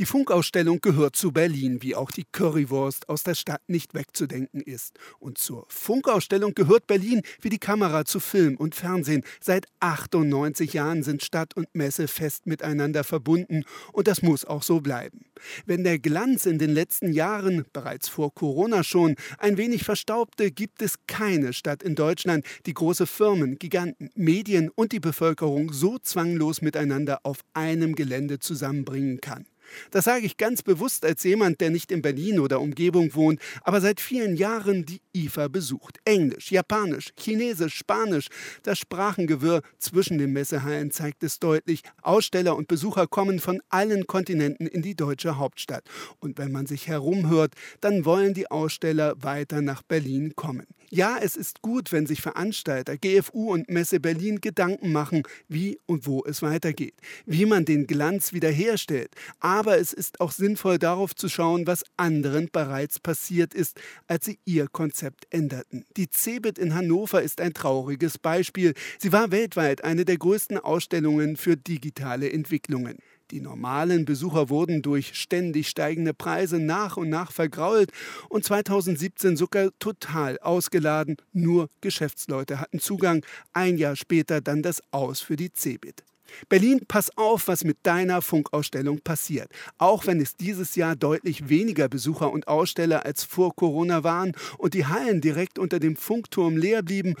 Die Funkausstellung gehört zu Berlin, wie auch die Currywurst aus der Stadt nicht wegzudenken ist. Und zur Funkausstellung gehört Berlin wie die Kamera zu Film und Fernsehen. Seit 98 Jahren sind Stadt und Messe fest miteinander verbunden und das muss auch so bleiben. Wenn der Glanz in den letzten Jahren, bereits vor Corona schon, ein wenig verstaubte, gibt es keine Stadt in Deutschland, die große Firmen, Giganten, Medien und die Bevölkerung so zwanglos miteinander auf einem Gelände zusammenbringen kann. Das sage ich ganz bewusst als jemand, der nicht in Berlin oder Umgebung wohnt, aber seit vielen Jahren die IFA besucht. Englisch, Japanisch, Chinesisch, Spanisch. Das Sprachengewirr zwischen den Messehallen zeigt es deutlich. Aussteller und Besucher kommen von allen Kontinenten in die deutsche Hauptstadt. Und wenn man sich herumhört, dann wollen die Aussteller weiter nach Berlin kommen. Ja, es ist gut, wenn sich Veranstalter, GFU und Messe Berlin Gedanken machen, wie und wo es weitergeht, wie man den Glanz wiederherstellt. Aber es ist auch sinnvoll, darauf zu schauen, was anderen bereits passiert ist, als sie ihr Konzept änderten. Die CeBIT in Hannover ist ein trauriges Beispiel. Sie war weltweit eine der größten Ausstellungen für digitale Entwicklungen. Die normalen Besucher wurden durch ständig steigende Preise nach und nach vergrault und 2017 sogar total ausgeladen. Nur Geschäftsleute hatten Zugang. Ein Jahr später dann das Aus für die Cebit. Berlin, pass auf, was mit deiner Funkausstellung passiert. Auch wenn es dieses Jahr deutlich weniger Besucher und Aussteller als vor Corona waren und die Hallen direkt unter dem Funkturm leer blieben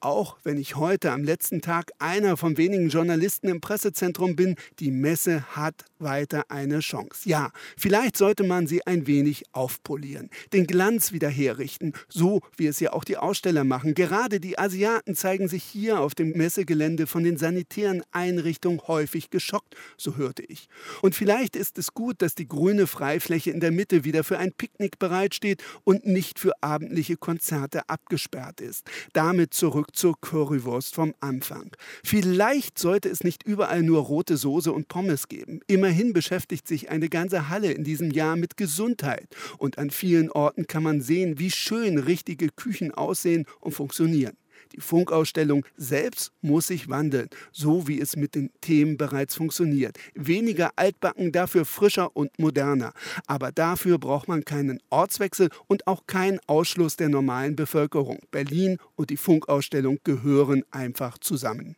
auch wenn ich heute am letzten Tag einer von wenigen Journalisten im Pressezentrum bin, die Messe hat weiter eine Chance. Ja, vielleicht sollte man sie ein wenig aufpolieren, den Glanz wieder herrichten, so wie es ja auch die Aussteller machen. Gerade die Asiaten zeigen sich hier auf dem Messegelände von den sanitären Einrichtungen häufig geschockt, so hörte ich. Und vielleicht ist es gut, dass die grüne Freifläche in der Mitte wieder für ein Picknick bereitsteht und nicht für abendliche Konzerte abgesperrt ist. Damit zurück zurück zur Currywurst vom Anfang. Vielleicht sollte es nicht überall nur rote Soße und Pommes geben. Immerhin beschäftigt sich eine ganze Halle in diesem Jahr mit Gesundheit. Und an vielen Orten kann man sehen, wie schön richtige Küchen aussehen und funktionieren. Die Funkausstellung selbst muss sich wandeln, so wie es mit den Themen bereits funktioniert. Weniger altbacken, dafür frischer und moderner. Aber dafür braucht man keinen Ortswechsel und auch keinen Ausschluss der normalen Bevölkerung. Berlin und die Funkausstellung gehören einfach zusammen.